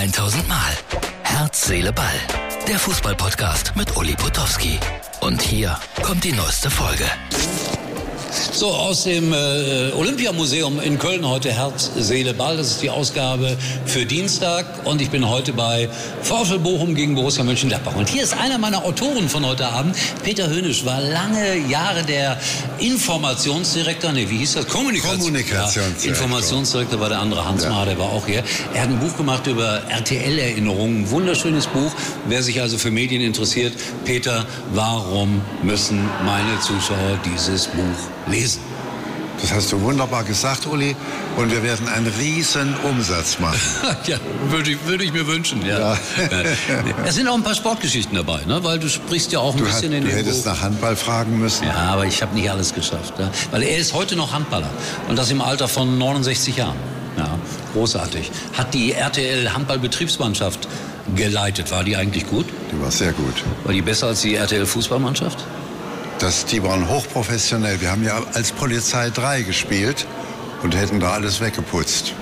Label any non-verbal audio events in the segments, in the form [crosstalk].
1000 Mal. Herz, Seele, Ball. Der Fußballpodcast mit Uli Potowski. Und hier kommt die neueste Folge. So, aus dem äh, Olympiamuseum in Köln heute Herz, Seele, Ball. Das ist die Ausgabe für Dienstag. Und ich bin heute bei VfL Bochum gegen Borussia Mönchengladbach. Und hier ist einer meiner Autoren von heute Abend. Peter Hönisch war lange Jahre der Informationsdirektor. Nee, wie hieß das? Kommunikation. Kommunikationsdirektor. Ja, Informationsdirektor war der andere Hans Ja. Mahr, der war auch hier. Er hat ein Buch gemacht über RTL-Erinnerungen. Wunderschönes Buch. Wer sich also für Medien interessiert, Peter, warum müssen meine Zuschauer dieses Buch lesen? Das hast du wunderbar gesagt, Uli. Und wir werden einen riesen Umsatz machen. [laughs] Ja, würde ich, würde ich mir wünschen, ja. Ja. Es sind auch ein paar Sportgeschichten dabei, ne? weil du sprichst ja auch ein Du, hat, bisschen in du dem hättest nach Handball fragen müssen. Ja, aber ich habe nicht alles geschafft. Ja? Weil er ist heute noch Handballer. Und das im Alter von 69 Jahren. Ja, großartig. Hat die RTL Handballbetriebsmannschaft geleitet. War die eigentlich gut? Die war sehr gut. War die besser als die RTL Fußballmannschaft? Das, die waren hochprofessionell. Wir haben ja als Polizei 3 gespielt und hätten da alles weggeputzt.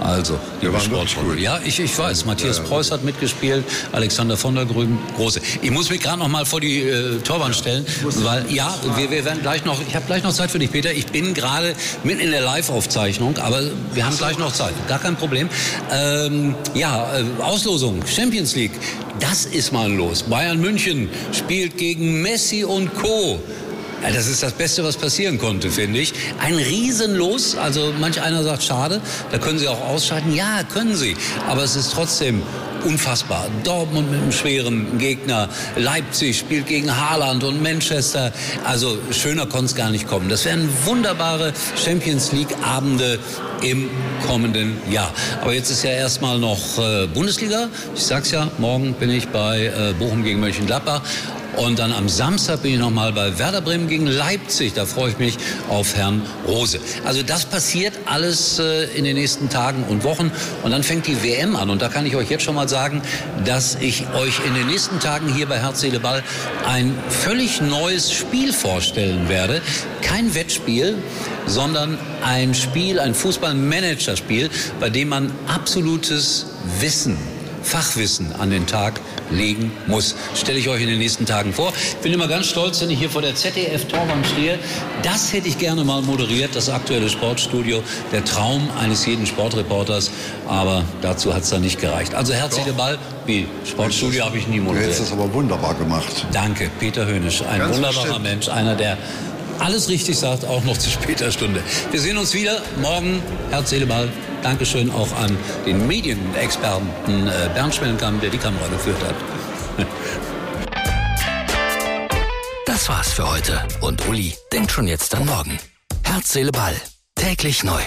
Also, die waren gut. Ja, ich, ich weiß. Matthias Ja, ja. Preuß hat mitgespielt, Alexander von der Grün, große. Ich muss mich gerade noch mal vor die äh, Torwand stellen, weil ja, wir, wir werden gleich noch. Ich habe gleich noch Zeit für dich, Peter. Ich bin gerade mitten in der Live-Aufzeichnung, aber wir haben gleich noch Zeit. Gar kein Problem. Ähm, ja, äh, Auslosung, Champions League. Das ist mal los. Bayern München spielt gegen Messi und Co. Das ist das Beste, was passieren konnte, finde ich. Ein Riesenlos. Also manch einer sagt, schade, da können sie auch ausscheiden. Ja, können sie. Aber es ist trotzdem unfassbar. Dortmund mit einem schweren Gegner. Leipzig spielt gegen Haaland und Manchester. Also schöner konnte es gar nicht kommen. Das wären wunderbare Champions League-Abende im kommenden Jahr. Aber jetzt ist ja erstmal noch äh, Bundesliga. Ich sag's ja, morgen bin ich bei äh, Bochum gegen Mönchengladbach. Und dann am Samstag bin ich nochmal bei Werder Bremen gegen Leipzig. Da freue ich mich auf Herrn Rose. Also das passiert alles äh, in den nächsten Tagen und Wochen. Und dann fängt die WM an. Und da kann ich euch jetzt schon mal sagen, dass ich euch in den nächsten Tagen hier bei Herz, Seele, Ball ein völlig neues Spiel vorstellen werde. Kein Wettspiel, sondern ein Spiel, ein Fußballmanagerspiel, bei dem man absolutes Wissen Fachwissen an den Tag legen muss. Stelle ich euch in den nächsten Tagen vor. Ich bin immer ganz stolz, wenn ich hier vor der ZDF-Torwand stehe. Das hätte ich gerne mal moderiert, das aktuelle Sportstudio. Der Traum eines jeden Sportreporters. Aber dazu hat es dann nicht gereicht. Also Herz, Seele, Ball. Wie? Sportstudio habe ich nie Du hättest moderiert. das aber wunderbar gemacht. Danke, Peter Hönisch. Ein Ganz wunderbarer bestimmt. Mensch. Einer, der alles richtig sagt, auch noch zu später Stunde. Wir sehen uns wieder morgen. Herz, Seele, Ball. Dankeschön auch an den Medienexperten äh, Bernd Schmellenkamp, der die Kamera geführt hat. [laughs] Das war's für heute. Und Uli denkt schon jetzt an morgen. Herz, Seele, Ball. Täglich neu.